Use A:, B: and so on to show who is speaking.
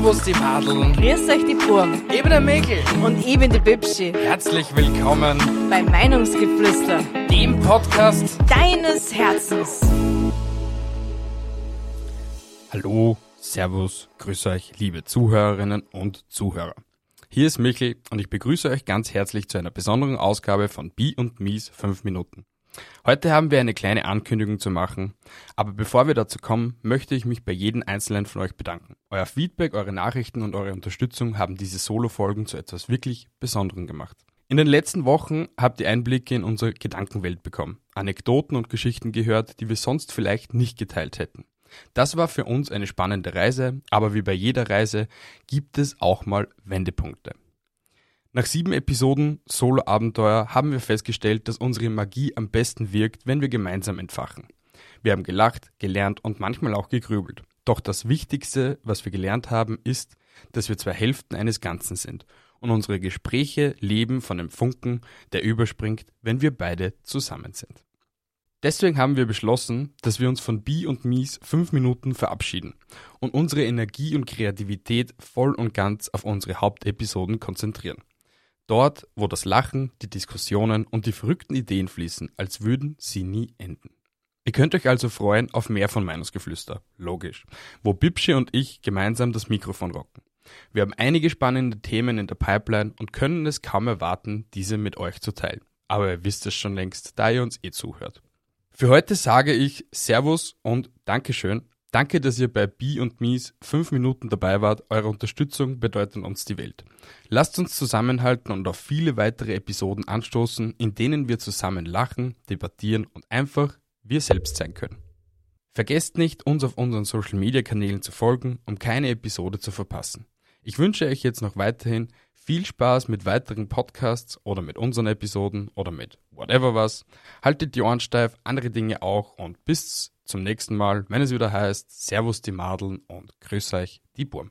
A: Servus die Madeln.
B: Grüß euch die Burm.
A: Ich bin der Mäkel.
B: Und ich bin die Bibschi.
A: Herzlich willkommen
B: bei Meinungsgeflüster,
A: dem Podcast
B: deines Herzens.
A: Hallo, Servus, grüß euch, liebe Zuhörerinnen und Zuhörer. Hier ist Michel und ich begrüße euch ganz herzlich zu einer besonderen Ausgabe von Bi und Mies 5 Minuten. Heute haben wir eine kleine Ankündigung zu machen, aber bevor wir dazu kommen, möchte ich mich bei jedem einzelnen von euch bedanken. Euer Feedback, eure Nachrichten und eure Unterstützung haben diese Solo-Folgen zu etwas wirklich Besonderem gemacht. In den letzten Wochen habt ihr Einblicke in unsere Gedankenwelt bekommen, Anekdoten und Geschichten gehört, die wir sonst vielleicht nicht geteilt hätten. Das war für uns eine spannende Reise, aber wie bei jeder Reise gibt es auch mal Wendepunkte. Nach sieben Episoden Solo-Abenteuer haben wir festgestellt, dass unsere Magie am besten wirkt, wenn wir gemeinsam entfachen. Wir haben gelacht, gelernt und manchmal auch gegrübelt. Doch das Wichtigste, was wir gelernt haben, ist, dass wir zwei Hälften eines Ganzen sind und unsere Gespräche leben von dem Funken, der überspringt, wenn wir beide zusammen sind. Deswegen haben wir beschlossen, dass wir uns von Bi und Mies fünf Minuten verabschieden und unsere Energie und Kreativität voll und ganz auf unsere Hauptepisoden konzentrieren. Dort, wo das Lachen, die Diskussionen und die verrückten Ideen fließen, als würden sie nie enden. Ihr könnt euch also freuen auf mehr von Meinungsgeflüster, logisch, wo Bibsche und ich gemeinsam das Mikrofon rocken. Wir haben einige spannende Themen in der Pipeline und können es kaum erwarten, diese mit euch zu teilen. Aber ihr wisst es schon längst, da ihr uns eh zuhört. Für heute sage ich Servus und Dankeschön Danke, dass ihr bei Bi und Mies fünf Minuten dabei wart. Eure Unterstützung bedeutet uns die Welt. Lasst uns zusammenhalten und auf viele weitere Episoden anstoßen, in denen wir zusammen lachen, debattieren und einfach wir selbst sein können. Vergesst nicht, uns auf unseren Social Media Kanälen zu folgen, um keine Episode zu verpassen. Ich wünsche euch jetzt noch weiterhin viel Spaß mit weiteren Podcasts oder mit unseren Episoden oder mit whatever was. Haltet die Ohren steif, andere Dinge auch und bis zum nächsten Mal, wenn es wieder heißt Servus die Madeln und Grüß euch die Burm.